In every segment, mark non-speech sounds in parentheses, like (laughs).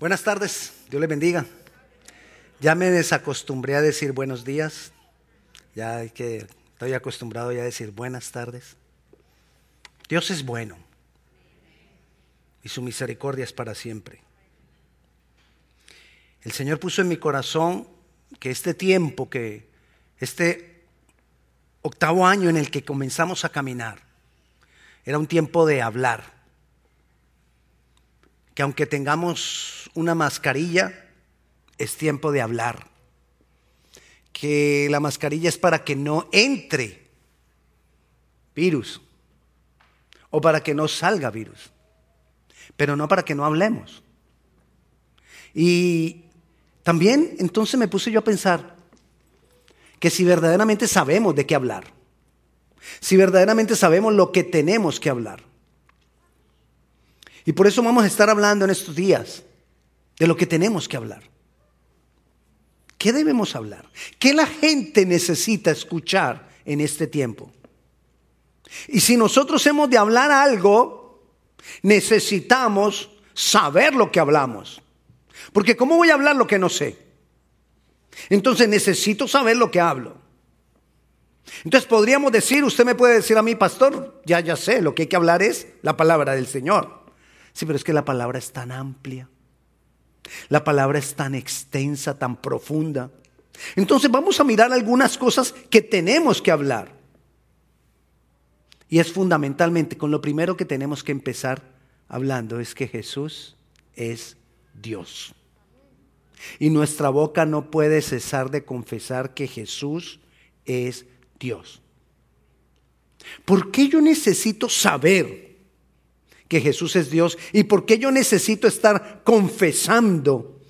Buenas tardes, Dios les bendiga. Ya me desacostumbré a decir buenos días, ya que, estoy acostumbrado ya a decir buenas tardes. Dios es bueno y su misericordia es para siempre. El Señor puso en mi corazón que este tiempo, que este octavo año en el que comenzamos a caminar, era un tiempo de hablar. Que aunque tengamos una mascarilla, es tiempo de hablar. Que la mascarilla es para que no entre virus o para que no salga virus, pero no para que no hablemos. Y también entonces me puse yo a pensar que si verdaderamente sabemos de qué hablar, si verdaderamente sabemos lo que tenemos que hablar. Y por eso vamos a estar hablando en estos días de lo que tenemos que hablar. ¿Qué debemos hablar? ¿Qué la gente necesita escuchar en este tiempo? Y si nosotros hemos de hablar algo, necesitamos saber lo que hablamos. Porque ¿cómo voy a hablar lo que no sé? Entonces necesito saber lo que hablo. Entonces podríamos decir, usted me puede decir a mí, pastor, ya ya sé, lo que hay que hablar es la palabra del Señor. Sí, pero es que la palabra es tan amplia. La palabra es tan extensa, tan profunda. Entonces vamos a mirar algunas cosas que tenemos que hablar. Y es fundamentalmente con lo primero que tenemos que empezar hablando, es que Jesús es Dios. Y nuestra boca no puede cesar de confesar que Jesús es Dios. ¿Por qué yo necesito saber que Jesús es Dios? ¿Y por qué yo necesito estar confesando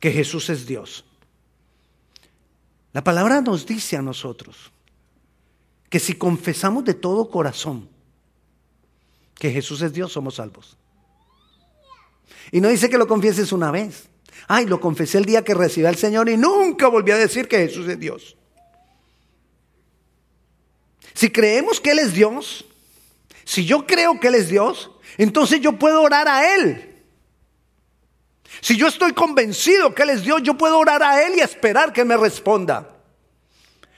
que Jesús es Dios? La palabra nos dice a nosotros que si confesamos de todo corazón que Jesús es Dios, somos salvos. Y no dice que lo confieses una vez. Ay, lo confesé el día que recibí al Señor y nunca volví a decir que Jesús es Dios. Si creemos que Él es Dios, si yo creo que Él es Dios, entonces yo puedo orar a Él. Si yo estoy convencido que Él es Dios, yo puedo orar a Él y esperar que me responda.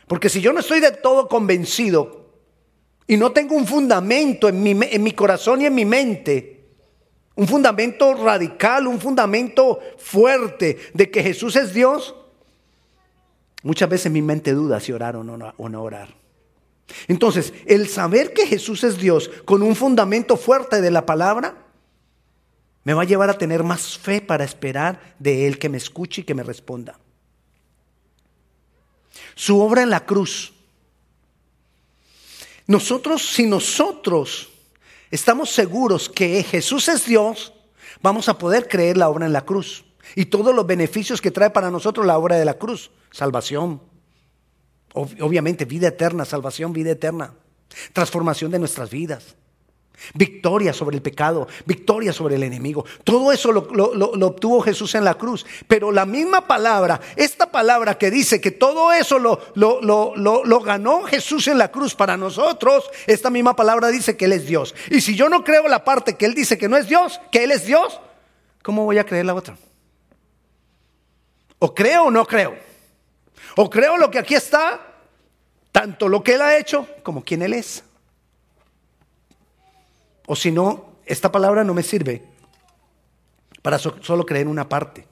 Porque si yo no estoy de todo convencido y no tengo un fundamento en mi, en mi corazón y en mi mente, un fundamento radical, un fundamento fuerte de que Jesús es Dios, muchas veces mi mente duda si orar o no, o no orar. Entonces, el saber que Jesús es Dios con un fundamento fuerte de la palabra, me va a llevar a tener más fe para esperar de Él que me escuche y que me responda. Su obra en la cruz. Nosotros, si nosotros estamos seguros que Jesús es Dios, vamos a poder creer la obra en la cruz y todos los beneficios que trae para nosotros la obra de la cruz. Salvación, obviamente vida eterna, salvación, vida eterna, transformación de nuestras vidas. Victoria sobre el pecado, victoria sobre el enemigo. Todo eso lo, obtuvo Jesús en la cruz. Pero la misma palabra, esta palabra que dice que todo eso lo, lo, ganó Jesús en la cruz para nosotros, esta misma palabra dice que Él es Dios. Y si yo no creo la parte que Él dice que no es Dios, que Él es Dios, ¿cómo voy a creer la otra? O creo o no creo. O creo lo que aquí está, tanto lo que Él ha hecho como quien Él es. O si no, esta palabra no me sirve para solo creer una parte.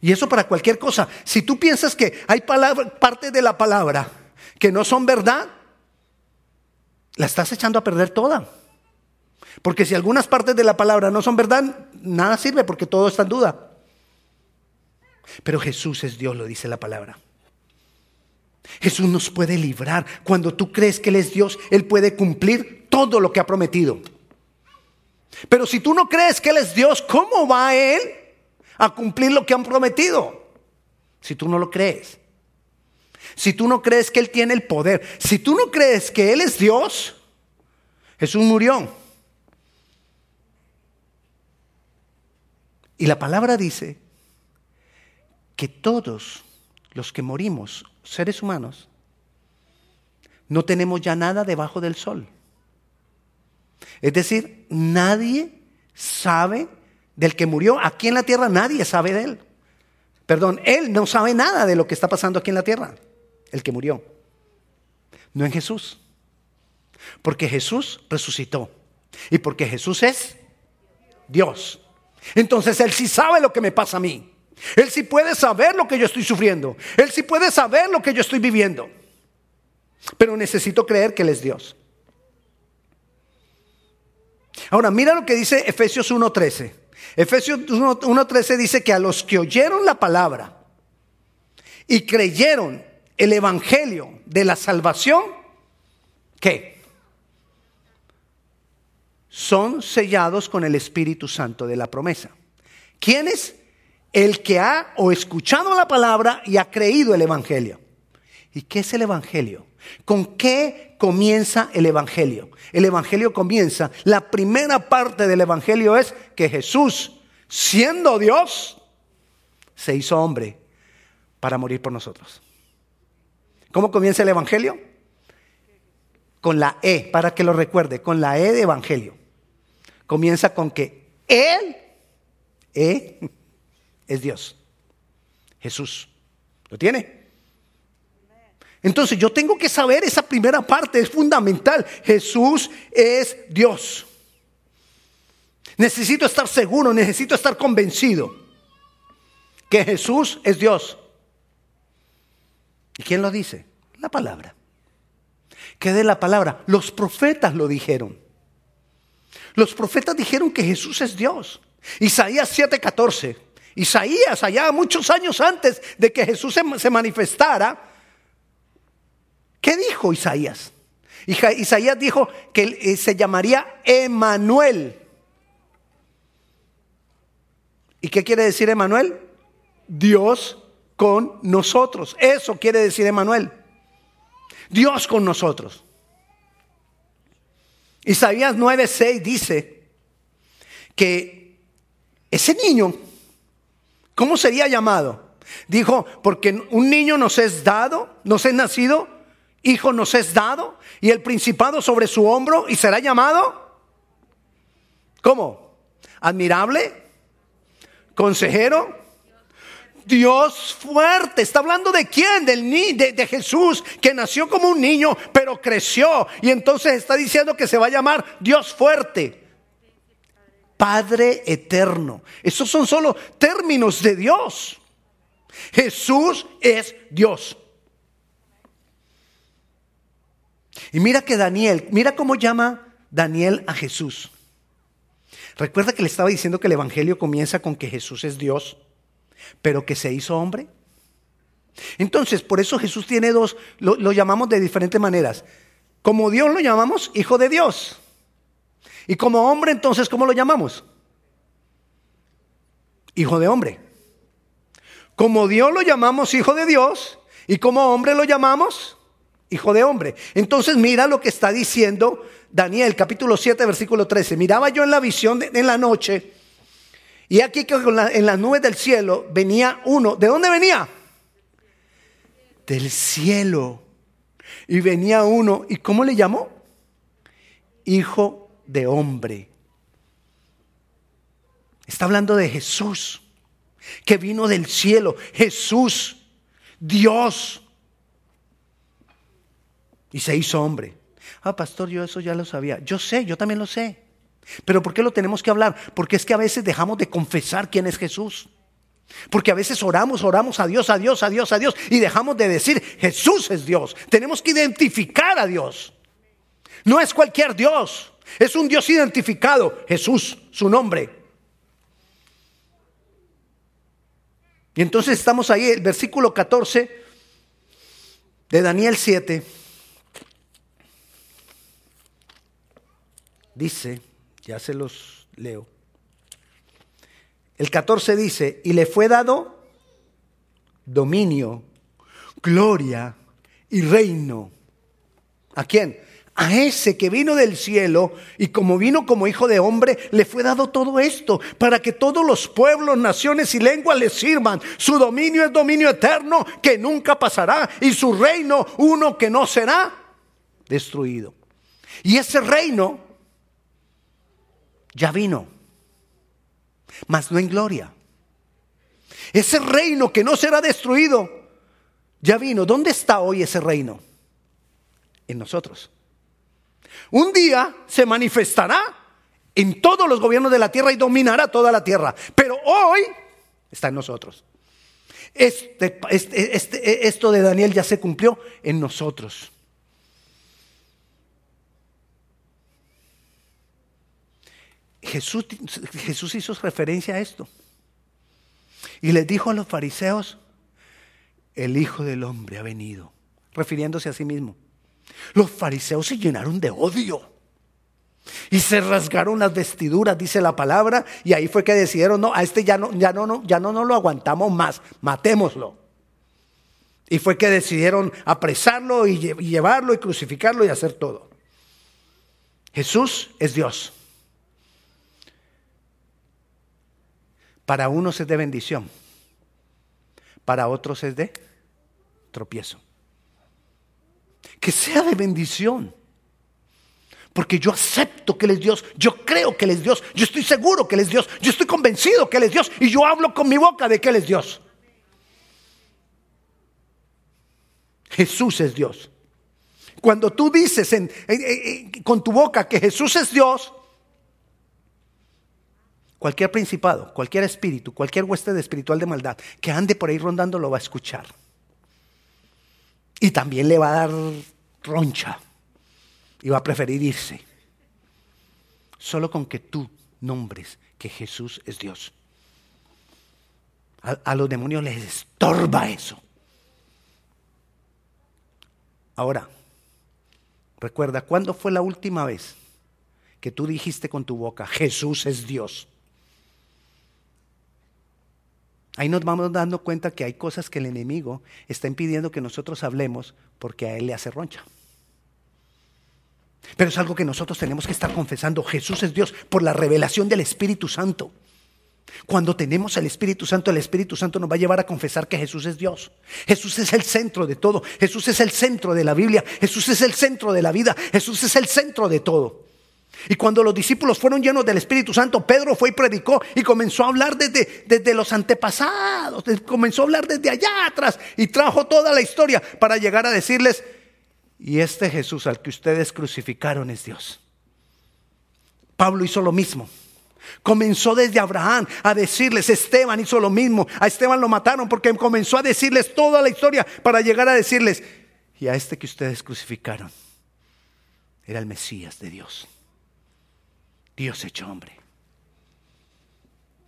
Y eso para cualquier cosa. Si tú piensas que hay partes de la palabra que no son verdad, la estás echando a perder toda. Porque si algunas partes de la palabra no son verdad, nada sirve porque todo está en duda. Pero Jesús es Dios, lo dice la palabra. Jesús nos puede librar. Cuando tú crees que Él es Dios, Él puede cumplir todo lo que ha prometido. Pero si tú no crees que Él es Dios, ¿cómo va Él a cumplir lo que han prometido? Si tú no lo crees. Si tú no crees que Él tiene el poder. Si tú no crees que Él es Dios, Jesús murió. Y la palabra dice que todos los que morimos, seres humanos, no tenemos ya nada debajo del sol. Es decir, nadie sabe del que murió aquí en la tierra, nadie sabe de él. Perdón, él no sabe nada de lo que está pasando aquí en la tierra, el que murió. No en Jesús. Porque Jesús resucitó. Y porque Jesús es Dios. Entonces Él sí sabe lo que me pasa a mí. Él sí puede saber lo que yo estoy sufriendo. Él sí puede saber lo que yo estoy viviendo. Pero necesito creer que Él es Dios. Ahora, mira lo que dice Efesios 1.13. Efesios 1.13 dice que a los que oyeron la palabra y creyeron el Evangelio de la salvación, ¿qué? Son sellados con el Espíritu Santo de la promesa. ¿Quiénes? El que ha o escuchado la palabra y ha creído el Evangelio. ¿Y qué es el Evangelio? ¿Con qué comienza el Evangelio? El Evangelio comienza, la primera parte del Evangelio es que Jesús, siendo Dios, se hizo hombre para morir por nosotros. ¿Cómo comienza el Evangelio? Con la E, para que lo recuerde, con la E de Evangelio. Comienza con que Él, E, es Dios. Jesús. ¿Lo tiene? Entonces yo tengo que saber esa primera parte, es fundamental. Jesús es Dios. Necesito estar seguro, necesito estar convencido que Jesús es Dios. ¿Y quién lo dice? La palabra. ¿Qué de la palabra? Los profetas lo dijeron. Los profetas dijeron que Jesús es Dios. Isaías 7:14. Isaías, allá muchos años antes de que Jesús se manifestara, ¿Qué dijo Isaías? Isaías dijo que eh, se llamaría Emanuel. ¿Y qué quiere decir Emanuel? Dios con nosotros. Eso quiere decir Emanuel. Dios con nosotros. Isaías 9:6 dice que ese niño, ¿cómo sería llamado? Dijo, porque un niño nos es dado, nos es nacido Hijo nos es dado y el principado sobre su hombro y será llamado, ¿cómo? Admirable, consejero, Dios fuerte. Está hablando de quién? Del ni de, de, Jesús, que nació como un niño, pero creció. Y entonces está diciendo que se va a llamar Dios fuerte. Padre eterno. Esos son solo términos de Dios. Jesús es Dios. Y mira que Daniel, mira cómo llama Daniel a Jesús. Recuerda que le estaba diciendo que el Evangelio comienza con que Jesús es Dios, pero que se hizo hombre. Entonces, por eso Jesús tiene dos, lo, lo llamamos de diferentes maneras. Como Dios lo llamamos, hijo de Dios. Y como hombre, entonces, ¿cómo lo llamamos? Hijo de hombre. Como Dios lo llamamos hijo de Dios y como hombre lo llamamos hijo de hombre. Entonces mira lo que está diciendo Daniel, capítulo 7, versículo 13. Miraba yo en la visión en la noche, y aquí que en las nubes del cielo venía uno. ¿De dónde venía? Del cielo. Y venía uno, ¿y cómo le llamó? Hijo de hombre. Está hablando de Jesús, que vino del cielo. Jesús, Dios y se hizo hombre. Ah, pastor, yo eso ya lo sabía. Yo sé, yo también lo sé. Pero ¿por qué lo tenemos que hablar? Porque es que a veces dejamos de confesar quién es Jesús. Porque a veces oramos, oramos a Dios, a Dios, a Dios, a Dios y dejamos de decir Jesús es Dios. Tenemos que identificar a Dios. No es cualquier Dios, es un Dios identificado, Jesús, su nombre. Y entonces estamos ahí, el versículo 14 de Daniel 7. dice, ya se los leo. El 14 dice, y le fue dado dominio, gloria y reino. ¿A quién? A ese que vino del cielo y como vino como hijo de hombre, le fue dado todo esto para que todos los pueblos, naciones y lenguas le sirvan. Su dominio es dominio eterno que nunca pasará y su reino uno que no será destruido. Y ese reino ya vino. mas no en gloria. Ese reino que no será destruido, ya vino. ¿Dónde está hoy ese reino? En nosotros. Un día se manifestará en todos los gobiernos de la tierra y dominará toda la tierra. Pero hoy está en nosotros. Este, este, este, esto de Daniel ya se cumplió en nosotros. Jesús, Jesús hizo referencia a esto. Y les dijo a los fariseos, el Hijo del Hombre ha venido, refiriéndose a sí mismo. Los fariseos se llenaron de odio. Y se rasgaron las vestiduras, dice la palabra, y ahí fue que decidieron, no, a este ya no, ya no, no, ya no, no lo aguantamos más, matémoslo. Y fue que decidieron apresarlo y llevarlo y crucificarlo y hacer todo. Jesús es Dios. Para unos es de bendición, para otros es de tropiezo. Que sea de bendición. Porque yo acepto que Él es Dios, yo creo que Él es Dios, yo estoy seguro que Él es Dios, yo estoy convencido que Él es Dios y yo hablo con mi boca de que Él es Dios. Jesús es Dios. Cuando tú dices con tu boca que Jesús es Dios, Cualquier principado, cualquier espíritu, cualquier huésped espiritual de maldad que ande por ahí rondando lo va a escuchar. Y también le va a dar roncha y va a preferir irse. Solo con que tú nombres que Jesús es Dios. A, a los demonios les estorba eso. Ahora, recuerda, ¿cuándo fue la última vez que tú dijiste con tu boca, Jesús es Dios? Ahí nos vamos dando cuenta que hay cosas que el enemigo está impidiendo que nosotros hablemos porque a él le hace roncha. Pero es algo que nosotros tenemos que estar confesando. Jesús es Dios por la revelación del Espíritu Santo. Cuando tenemos el Espíritu Santo, el Espíritu Santo nos va a llevar a confesar que Jesús es Dios. Jesús es el centro de todo. Jesús es el centro de la Biblia. Jesús es el centro de la vida. Jesús es el centro de todo. Y cuando los discípulos fueron llenos del Espíritu Santo, Pedro fue y predicó y comenzó a hablar desde, desde los antepasados, comenzó a hablar desde allá atrás y trajo toda la historia para llegar a decirles, y este Jesús al que ustedes crucificaron es Dios. Pablo hizo lo mismo. Comenzó desde Abraham a decirles, Esteban hizo lo mismo, a Esteban lo mataron porque comenzó a decirles toda la historia para llegar a decirles, y a este que ustedes crucificaron era el Mesías de Dios. Dios hecho hombre.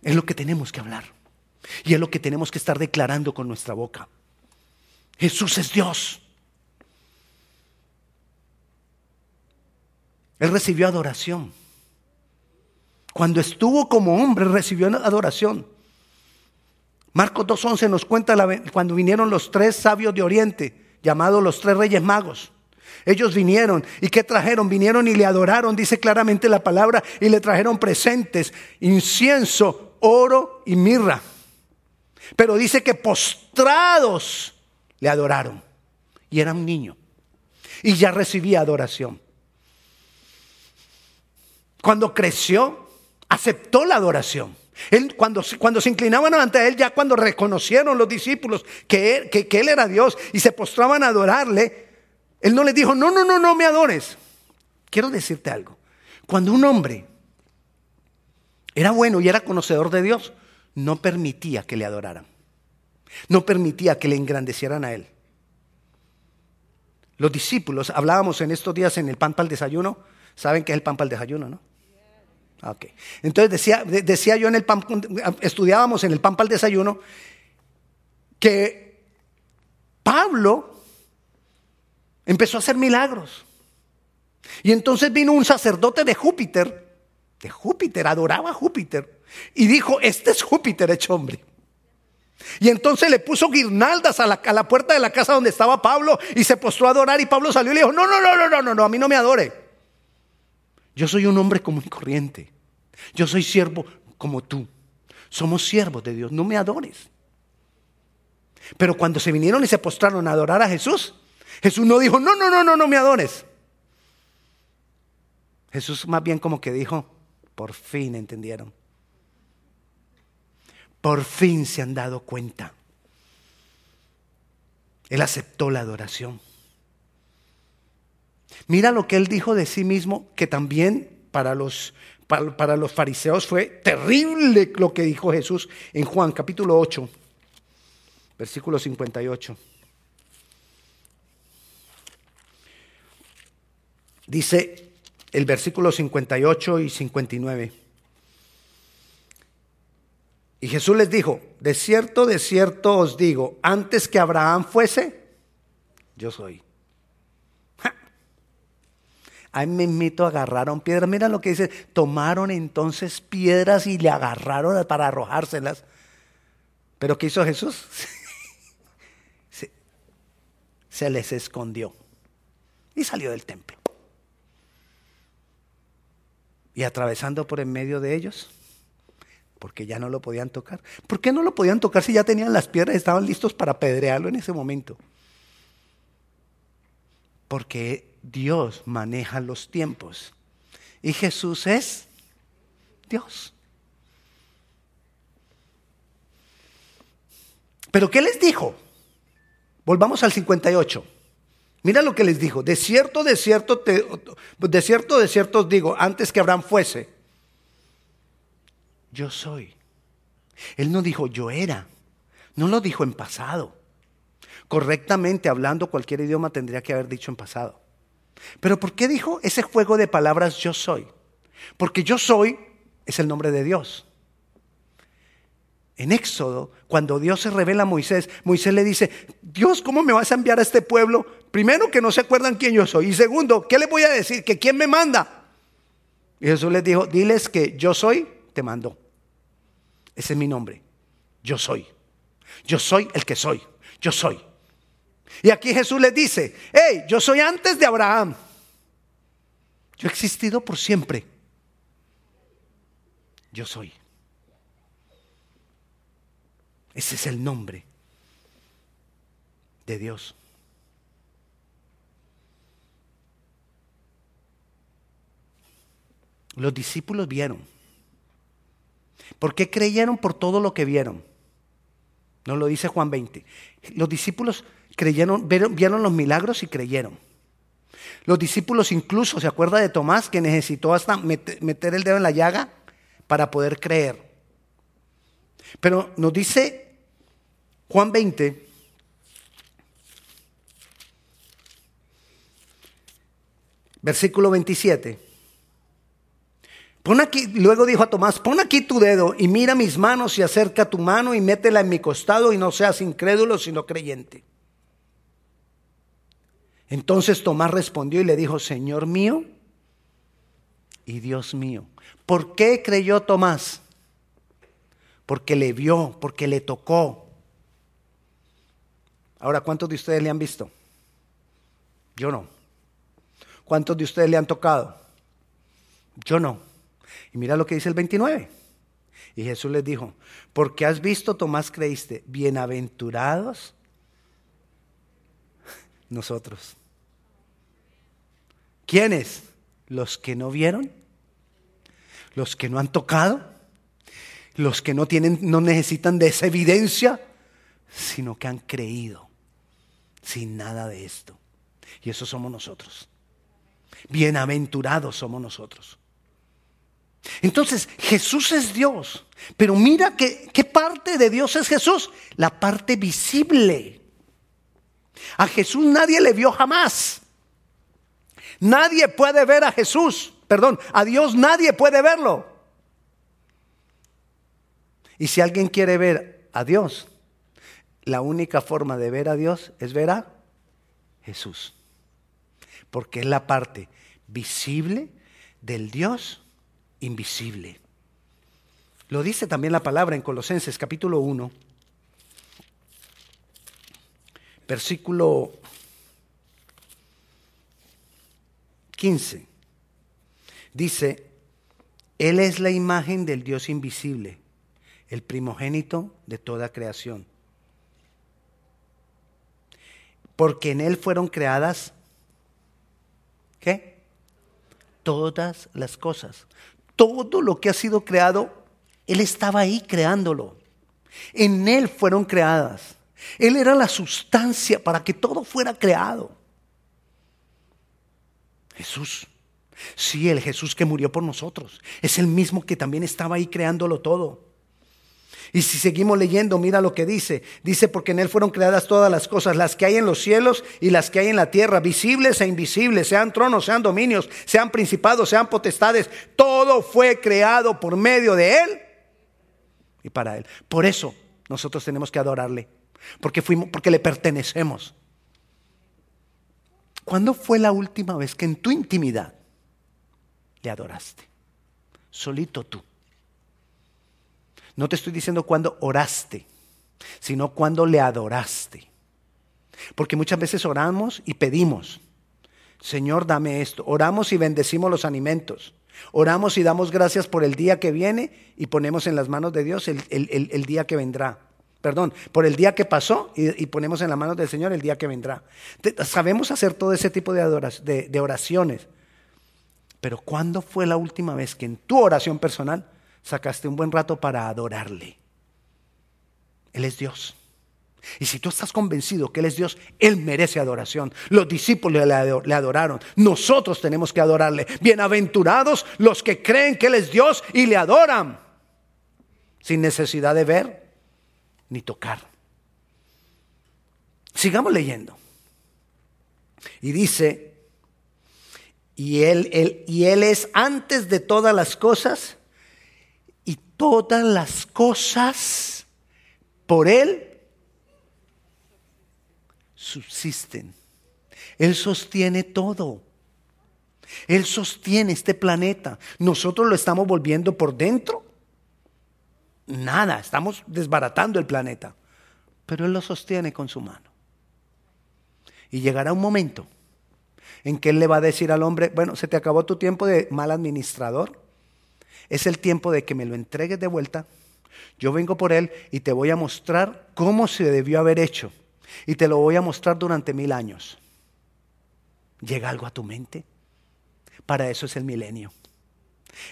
Es lo que tenemos que hablar. Y es lo que tenemos que estar declarando con nuestra boca. Jesús es Dios. Él recibió adoración. Cuando estuvo como hombre recibió adoración. Marcos 2.11 nos cuenta cuando vinieron los tres sabios de Oriente, llamados los tres reyes magos. Ellos vinieron y ¿qué trajeron? Vinieron y le adoraron, dice claramente la palabra, y le trajeron presentes, incienso, oro y mirra. Pero dice que postrados le adoraron. Y era un niño. Y ya recibía adoración. Cuando creció, aceptó la adoración. Él, cuando, cuando, se inclinaban ante él, ya cuando reconocieron los discípulos que que él era Dios y se postraban a adorarle, él no les dijo, no, no, no, no me adores. Quiero decirte algo. Cuando un hombre era bueno y era conocedor de Dios, no permitía que le adoraran. No permitía que le engrandecieran a él. Los discípulos, hablábamos en estos días en el pan para el desayuno, saben qué es el pan para el desayuno, ¿no? Ok. Entonces decía, decía yo en el pan, estudiábamos en el pan para el desayuno, que Pablo Empezó a hacer milagros. Y entonces vino un sacerdote de Júpiter, de Júpiter, adoraba a Júpiter, y dijo, este es Júpiter hecho hombre. Y entonces le puso guirnaldas a la, a la, puerta de la casa donde estaba Pablo y se postró a adorar y Pablo salió y le dijo, no, no, no, no, no, no, no, a mí no me adore. Yo soy un hombre común y corriente. Yo soy siervo como tú. Somos siervos de Dios, no me adores. Pero cuando se vinieron y se postraron a adorar a Jesús, Jesús no dijo, no, no, no, no, no me adores. Jesús más bien como que dijo, por fin entendieron. Por fin se han dado cuenta. Él aceptó la adoración. Mira lo que él dijo de sí mismo, que también para los, para, para los fariseos fue terrible lo que dijo Jesús en Juan capítulo 8, versículo 58. Dice el versículo 58 y 59. Y Jesús les dijo, de cierto, de cierto os digo, antes que Abraham fuese, yo soy. Ahí me invito, agarraron piedras. Mira lo que dice, tomaron entonces piedras y le agarraron para arrojárselas. Pero ¿qué hizo Jesús? (laughs) se, se les escondió y salió del templo y atravesando por en medio de ellos, porque ya no lo podían tocar. ¿Por qué no lo podían tocar si ya tenían las piedras y estaban listos para apedrearlo en ese momento? Porque Dios maneja los tiempos y Jesús es Dios. Pero ¿qué les dijo? Volvamos al 58. Mira lo que les dijo, de cierto, de cierto, cierto os digo, antes que Abraham fuese, yo soy. Él no dijo yo era, no lo dijo en pasado. Correctamente hablando, cualquier idioma tendría que haber dicho en pasado. Pero ¿por qué dijo ese juego de palabras yo soy? Porque yo soy es el nombre de Dios. En Éxodo, cuando Dios se revela a Moisés, Moisés le dice, Dios, ¿cómo me vas a enviar a este pueblo? Primero, que no se acuerdan quién yo soy. Y segundo, ¿qué le voy a decir? Que quién me manda. Y Jesús les dijo, diles que yo soy, te mando. Ese es mi nombre. Yo soy. Yo soy el que soy. Yo soy. Y aquí Jesús les dice, hey, yo soy antes de Abraham. Yo he existido por siempre. Yo soy. Ese es el nombre de Dios. Los discípulos vieron. ¿Por qué creyeron por todo lo que vieron? No lo dice Juan 20. Los discípulos creyeron, vieron, los milagros y creyeron. Los discípulos incluso, ¿se acuerda de Tomás que necesitó hasta meter el dedo en la llaga para poder creer? Pero nos dice Juan 20, versículo 27. Pon aquí, luego dijo a Tomás, pon aquí tu dedo y mira mis manos y acerca tu mano y métela en mi costado y no seas incrédulo sino creyente. Entonces Tomás respondió y le dijo, Señor mío y Dios mío. ¿Por qué creyó Tomás? porque le vio, porque le tocó. Ahora, ¿cuántos de ustedes le han visto? Yo no. ¿Cuántos de ustedes le han tocado? Yo no. Y mira lo que dice el 29. Y Jesús les dijo, porque has visto, Tomás, creíste, bienaventurados nosotros. ¿Quiénes? Los que no vieron, los que no han tocado, los que no tienen, no necesitan de esa evidencia, sino que han creído sin nada de esto. Y eso somos nosotros. Bienaventurados somos nosotros. Entonces, Jesús es Dios. Pero mira que, qué parte de Dios es Jesús. La parte visible. A Jesús nadie le vio jamás. Nadie puede ver a Jesús. Perdón, a Dios nadie puede verlo. Y si alguien quiere ver a Dios, la única forma de ver a Dios es ver a Jesús. Porque es la parte visible del Dios invisible. Lo dice también la palabra en Colosenses capítulo 1, versículo 15. Dice, Él es la imagen del Dios invisible el primogénito de toda creación. Porque en Él fueron creadas, ¿qué? Todas las cosas. Todo lo que ha sido creado, Él estaba ahí creándolo. En Él fueron creadas. Él era la sustancia para que todo fuera creado. Jesús. Sí, el Jesús que murió por nosotros. Es el mismo que también estaba ahí creándolo todo. Y si seguimos leyendo, mira lo que dice. Dice, porque en Él fueron creadas todas las cosas, las que hay en los cielos y las que hay en la tierra, visibles e invisibles, sean tronos, sean dominios, sean principados, sean potestades. Todo fue creado por medio de Él y para Él. Por eso nosotros tenemos que adorarle, porque, fuimos, porque le pertenecemos. ¿Cuándo fue la última vez que en tu intimidad le adoraste? Solito tú. No te estoy diciendo cuando oraste, sino cuando le adoraste. Porque muchas veces oramos y pedimos, Señor, dame esto. Oramos y bendecimos los alimentos. Oramos y damos gracias por el día que viene y ponemos en las manos de Dios el, día que vendrá. Perdón, por el día que pasó y, ponemos en las manos del Señor el día que vendrá. sabemos hacer todo ese tipo de, de oraciones. Pero ¿cuándo fue la última vez que en tu oración personal sacaste un buen rato para adorarle. Él es Dios. Y si tú estás convencido que Él es Dios, Él merece adoración. Los discípulos le adoraron. Nosotros tenemos que adorarle. Bienaventurados los que creen que Él es Dios y le adoran. Sin necesidad de ver ni tocar. Sigamos leyendo. Y dice, y él, él, y él es antes de todas las cosas todas las cosas por Él subsisten. Él sostiene todo. Él sostiene este planeta. Nosotros lo estamos volviendo por dentro. Nada, estamos desbaratando el planeta. Pero Él lo sostiene con su mano. Y llegará un momento en que Él le va a decir al hombre, bueno, se te acabó tu tiempo de mal administrador. Es el tiempo de que me lo entregues de vuelta. Yo vengo por él y te voy a mostrar cómo se debió haber hecho. Y te lo voy a mostrar durante mil años. ¿Llega algo a tu mente? Para eso es el milenio.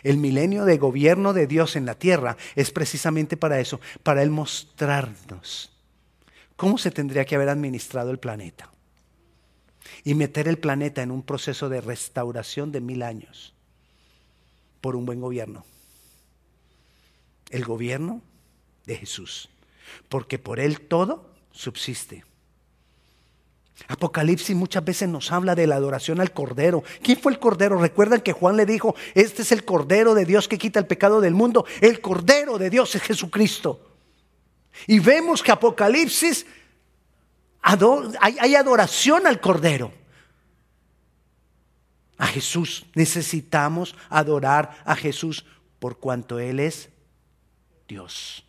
El milenio de gobierno de Dios en la tierra es precisamente para eso, para Él mostrarnos cómo se tendría que haber administrado el planeta y meter el planeta en un proceso de restauración de mil años por un buen gobierno. El gobierno de Jesús. Porque por Él todo subsiste. Apocalipsis muchas veces nos habla de la adoración al Cordero. ¿Quién fue el Cordero? Recuerdan que Juan le dijo, este es el Cordero de Dios que quita el pecado del mundo. El Cordero de Dios es Jesucristo. Y vemos que Apocalipsis hay adoración al Cordero a Jesús. Necesitamos adorar a Jesús por cuanto Él es Dios.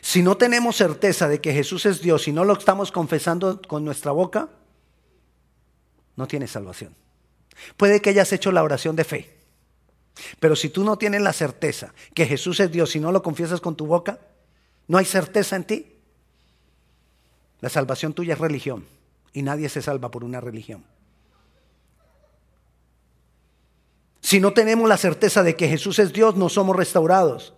Si no tenemos certeza de que Jesús es Dios y no lo estamos confesando con nuestra boca, no tienes salvación. Puede que hayas hecho la oración de fe, pero si tú no tienes la certeza que Jesús es Dios y no lo confiesas con tu boca, no hay certeza en ti. La salvación tuya es religión y nadie se salva por una religión. Si no tenemos la certeza de que Jesús es Dios, no somos restaurados.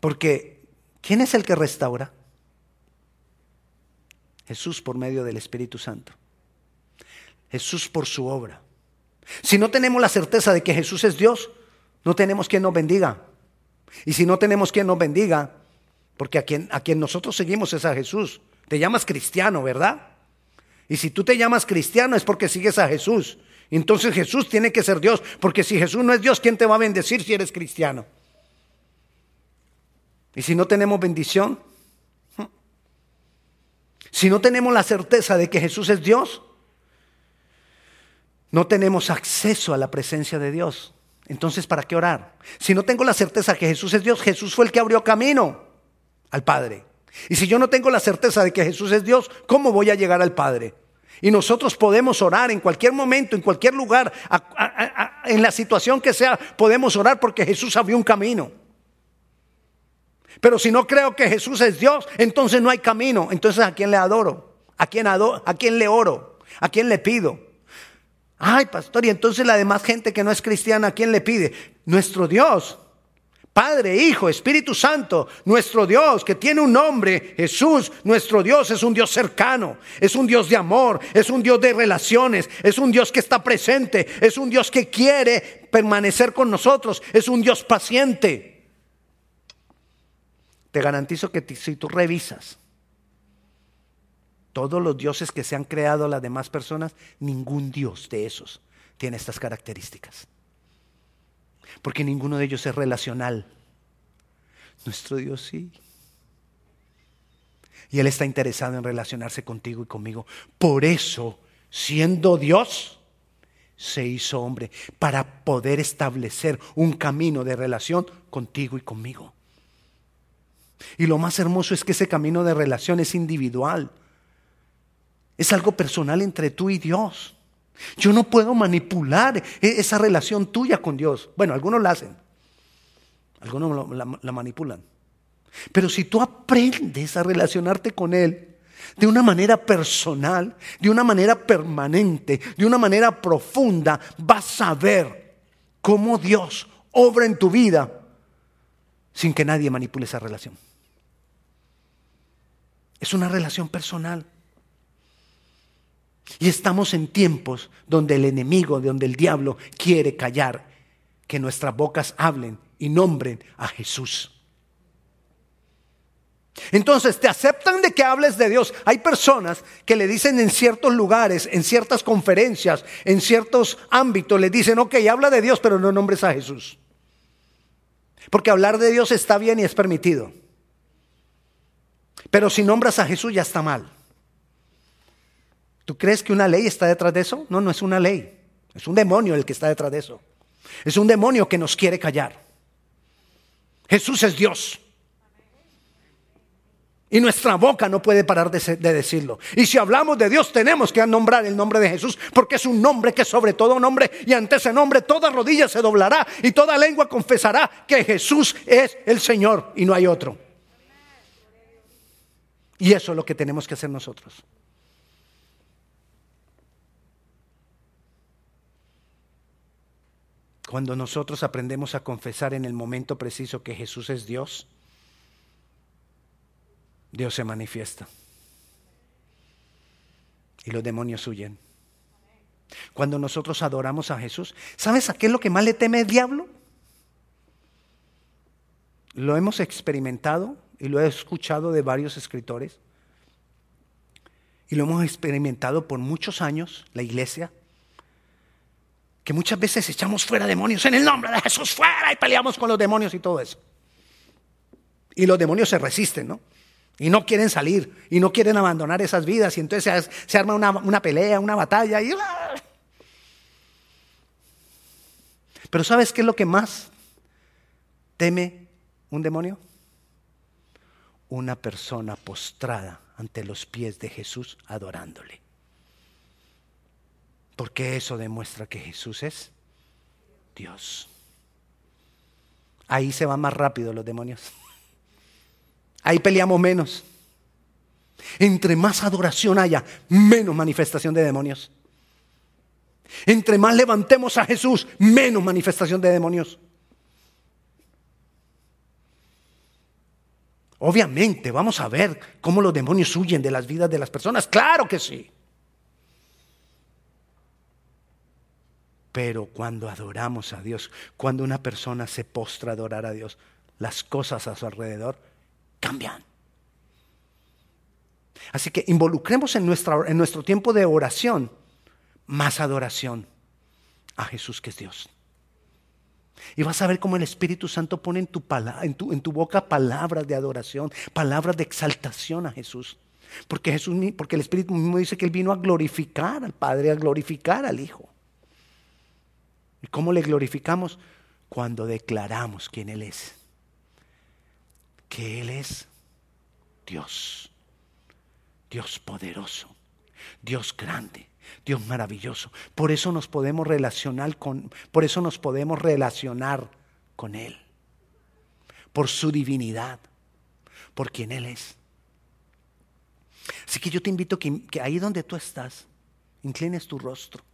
Porque, ¿quién es el que restaura? Jesús por medio del Espíritu Santo. Jesús por su obra. Si no tenemos la certeza de que Jesús es Dios, no tenemos quien nos bendiga. Y si no tenemos quien nos bendiga, porque a quien, a quien nosotros seguimos es a Jesús, te llamas cristiano, ¿verdad? Y si tú te llamas cristiano es porque sigues a Jesús. Entonces Jesús tiene que ser Dios, porque si Jesús no es Dios, ¿quién te va a bendecir si eres cristiano? Y si no tenemos bendición, si no tenemos la certeza de que Jesús es Dios, no tenemos acceso a la presencia de Dios. Entonces, ¿para qué orar? Si no tengo la certeza que Jesús es Dios, Jesús fue el que abrió camino al Padre. Y si yo no tengo la certeza de que Jesús es Dios, ¿cómo voy a llegar al Padre? Y nosotros podemos orar en cualquier momento, en cualquier lugar, en la situación que sea, podemos orar porque Jesús abrió un camino. Pero si no creo que Jesús es Dios, entonces no hay camino. Entonces ¿a quién le adoro? ¿A quién, adoro? ¿A quién le oro? ¿A quién le pido? Ay, pastor, y entonces la demás gente que no es cristiana, ¿a quién le pide? Nuestro Dios. Padre, Hijo, Espíritu Santo, nuestro Dios, que tiene un nombre, Jesús, nuestro Dios es un Dios cercano, es un Dios de amor, es un Dios de relaciones, es un Dios que está presente, es un Dios que quiere permanecer con nosotros, es un Dios paciente. Te garantizo que si tú revisas todos los dioses que se han creado las demás personas, ningún dios de esos tiene estas características. Porque ninguno de ellos es relacional. Nuestro Dios sí. Y Él está interesado en relacionarse contigo y conmigo. Por eso, siendo Dios, se hizo hombre para poder establecer un camino de relación contigo y conmigo. Y lo más hermoso es que ese camino de relación es individual. Es algo personal entre tú y Dios. Yo no puedo manipular e-, esa relación tuya con Dios. Bueno, algunos la hacen, algunos la, manipulan. Pero si tú aprendes a relacionarte con Él de una manera personal, de una manera permanente, de una manera profunda, vas a ver cómo Dios obra en tu vida sin que nadie manipule esa relación. Es una relación personal. Y estamos en tiempos donde el enemigo, donde el diablo quiere callar, que nuestras bocas hablen y nombren a Jesús. Entonces, te aceptan de que hables de Dios. Hay personas que le dicen en ciertos lugares, en ciertas conferencias, en ciertos ámbitos, le dicen, ok, habla de Dios, pero no nombres a Jesús. Porque hablar de Dios está bien y es permitido. Pero si nombras a Jesús ya está mal. ¿Tú crees que una ley está detrás de eso? No, no es una ley. Es un demonio el que está detrás de eso. Es un demonio que nos quiere callar. Jesús es Dios. Y nuestra boca no puede parar de, decirlo. Y si hablamos de Dios, tenemos que nombrar el nombre de Jesús, porque es un nombre que sobre todo nombre, y ante ese nombre toda rodilla se doblará y toda lengua confesará que Jesús es el Señor y no hay otro. Y eso es lo que tenemos que hacer nosotros. Cuando nosotros aprendemos a confesar en el momento preciso que Jesús es Dios, Dios se manifiesta. Y los demonios huyen. Cuando nosotros adoramos a Jesús, ¿sabes a qué es lo que más le teme el diablo? Lo hemos experimentado y lo he escuchado de varios escritores. Y lo hemos experimentado por muchos años, la iglesia, que muchas veces echamos fuera demonios en el nombre de Jesús fuera y peleamos con los demonios y todo eso. Y los demonios se resisten, ¿no? Y no quieren salir y no quieren abandonar esas vidas y entonces se, arma una, una, pelea, una batalla y... ¡ah! Pero ¿sabes qué es lo que más teme un demonio? Una persona postrada ante los pies de Jesús adorándole. Porque eso demuestra que Jesús es Dios. Ahí se van más rápido los demonios. Ahí peleamos menos. Entre más adoración haya, menos manifestación de demonios. Entre más levantemos a Jesús, menos manifestación de demonios. Obviamente, vamos a ver cómo los demonios huyen de las vidas de las personas. Claro que sí. Pero cuando adoramos a Dios, cuando una persona se postra a adorar a Dios, las cosas a su alrededor cambian. Así que involucremos en, nuestra, en nuestro tiempo de oración más adoración a Jesús que es Dios. Y vas a ver cómo el Espíritu Santo pone en tu, en, tu, en tu, boca palabras de adoración, palabras de exaltación a Jesús. Porque, Jesús, porque el Espíritu mismo dice que Él vino a glorificar al Padre, a glorificar al Hijo. ¿Y cómo le glorificamos? Cuando declaramos quién Él es. Que Él es Dios. Dios poderoso. Dios grande. Dios maravilloso. Por eso nos podemos relacionar con, por eso nos podemos relacionar con Él. Por su divinidad. Por quien Él es. Así que yo te invito que, que ahí donde tú estás, inclines tu rostro.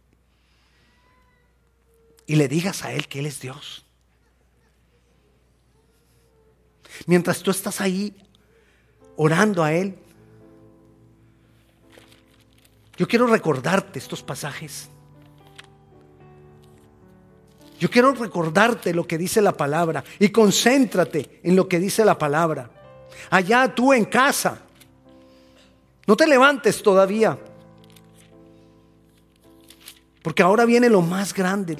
Y le digas a Él que Él es Dios. Mientras tú estás ahí orando a Él, yo quiero recordarte estos pasajes. Yo quiero recordarte lo que dice la palabra y concéntrate en lo que dice la palabra. Allá tú en casa. No te levantes todavía. Porque ahora viene lo más grande.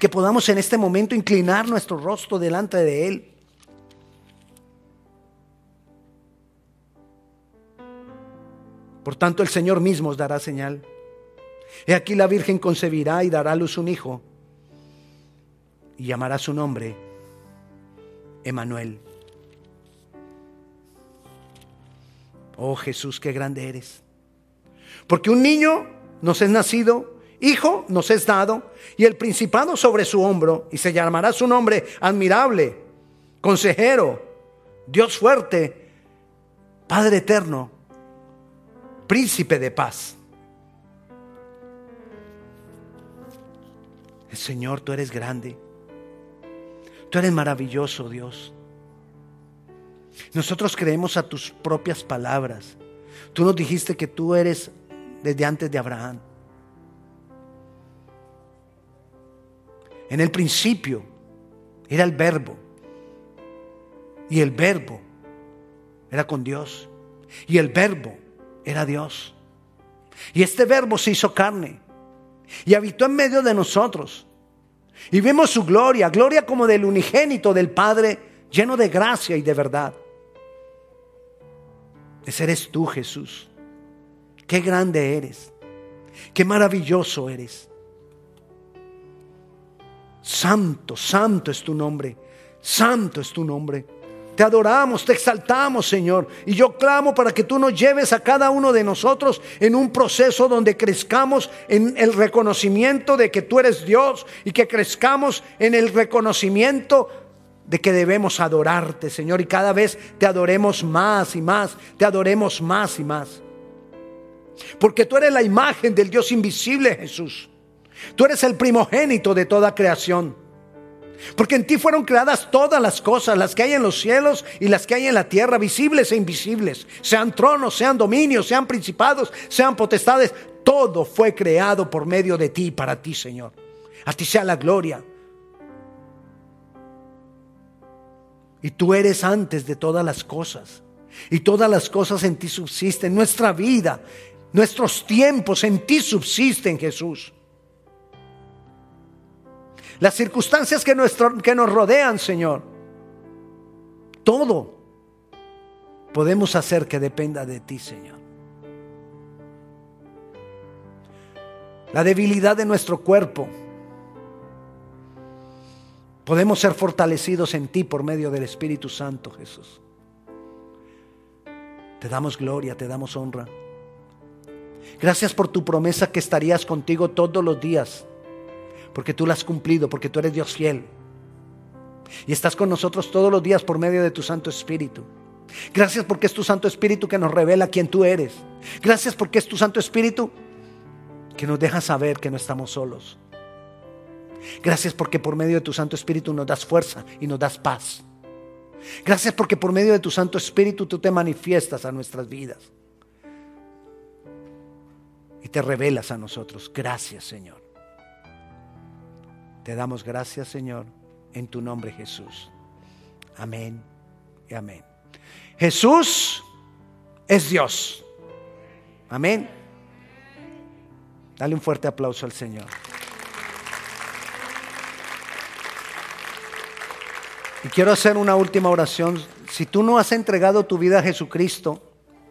Que podamos en este momento inclinar nuestro rostro delante de Él. Por tanto, el Señor mismo os dará señal. He aquí la Virgen concebirá y dará a luz un hijo y llamará su nombre Emanuel. Oh Jesús, qué grande eres. Porque un niño nos es nacido, hijo nos es dado, y el principado sobre su hombro, y se llamará su nombre admirable, consejero, Dios fuerte, Padre eterno, príncipe de paz. Señor, tú eres grande. Tú eres maravilloso, Dios. Nosotros creemos a tus propias palabras. Tú nos dijiste que tú eres desde antes de Abraham. En el principio era el verbo. Y el verbo era con Dios. Y el verbo era Dios. Y este verbo se hizo carne y habitó en medio de nosotros. Y vemos su gloria, gloria como del unigénito del Padre, lleno de gracia y de verdad. Ese eres tú, Jesús. Qué grande eres. Qué maravilloso eres. Santo, santo es tu nombre. Santo es tu nombre. Te adoramos, te exaltamos, Señor. Y yo clamo para que tú nos lleves a cada uno de nosotros en un proceso donde crezcamos en el reconocimiento de que tú eres Dios y que crezcamos en el reconocimiento de que debemos adorarte, Señor. Y cada vez te adoremos más y más, te adoremos más y más. Porque tú eres la imagen del Dios invisible, Jesús. Tú eres el primogénito de toda creación. Porque en ti fueron creadas todas las cosas, las que hay en los cielos y las que hay en la tierra, visibles e invisibles, sean tronos, sean dominios, sean principados, sean potestades, todo fue creado por medio de ti, para ti, Señor. A ti sea la gloria. Y tú eres antes de todas las cosas. Y todas las cosas en ti subsisten. Nuestra vida, nuestros tiempos en ti subsisten, Jesús. Las circunstancias que, que nos rodean, Señor. Todo podemos hacer que dependa de ti, Señor. La debilidad de nuestro cuerpo. Podemos ser fortalecidos en ti por medio del Espíritu Santo, Jesús. Te damos gloria, te damos honra. Gracias por tu promesa que estarías contigo todos los días porque tú la has cumplido, porque tú eres Dios fiel. Y estás con nosotros todos los días por medio de tu Santo Espíritu. Gracias porque es tu Santo Espíritu que nos revela quién tú eres. Gracias porque es tu Santo Espíritu que nos deja saber que no estamos solos. Gracias porque por medio de tu Santo Espíritu nos das fuerza y nos das paz. Gracias porque por medio de tu Santo Espíritu tú te manifiestas a nuestras vidas. Y te revelas a nosotros. Gracias Señor. Te damos gracias, Señor, en tu nombre Jesús. Amén y amén. Jesús es Dios. Amén. Dale un fuerte aplauso al Señor. Y quiero hacer una última oración. Si tú no has entregado tu vida a Jesucristo,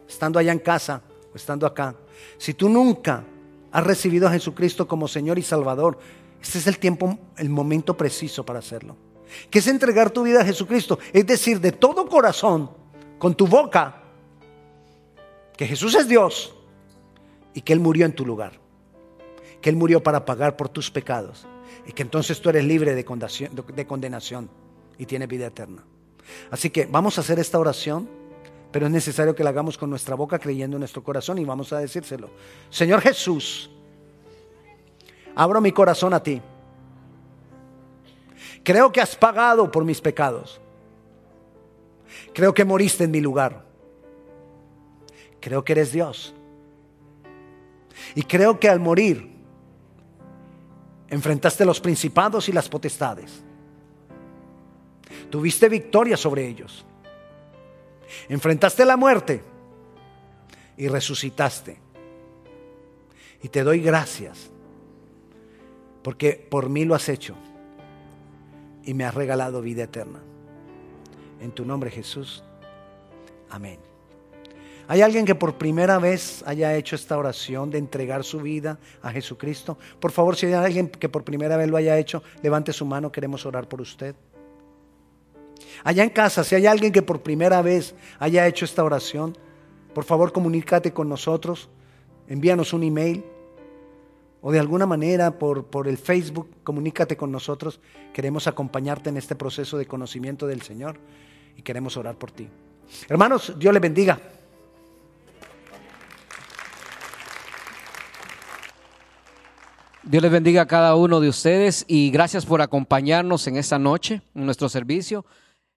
estando allá en casa o estando acá, si tú nunca has recibido a Jesucristo como Señor y Salvador, este es el tiempo, el momento preciso para hacerlo. Que es entregar tu vida a Jesucristo. Es decir, de todo corazón, con tu boca, que Jesús es Dios y que Él murió en tu lugar. Que Él murió para pagar por tus pecados. Y que entonces tú eres libre de condenación y tienes vida eterna. Así que vamos a hacer esta oración, pero es necesario que la hagamos con nuestra boca creyendo en nuestro corazón y vamos a decírselo. Señor Jesús, abro mi corazón a ti. Creo que has pagado por mis pecados. Creo que moriste en mi lugar. Creo que eres Dios. Y creo que al morir enfrentaste los principados y las potestades. Tuviste victoria sobre ellos. Enfrentaste la muerte y resucitaste. Y te doy gracias porque por mí lo has hecho y me has regalado vida eterna. En tu nombre Jesús. Amén. ¿Hay alguien que por primera vez haya hecho esta oración de entregar su vida a Jesucristo? Por favor, si hay alguien que por primera vez lo haya hecho, levante su mano, queremos orar por usted. Allá en casa, si hay alguien que por primera vez haya hecho esta oración, por favor comunícate con nosotros, envíanos un email o de alguna manera por, por el Facebook, comunícate con nosotros. Queremos acompañarte en este proceso de conocimiento del Señor y queremos orar por ti. Hermanos, Dios les bendiga. Dios les bendiga a cada uno de ustedes y gracias por acompañarnos en esta noche, en nuestro servicio.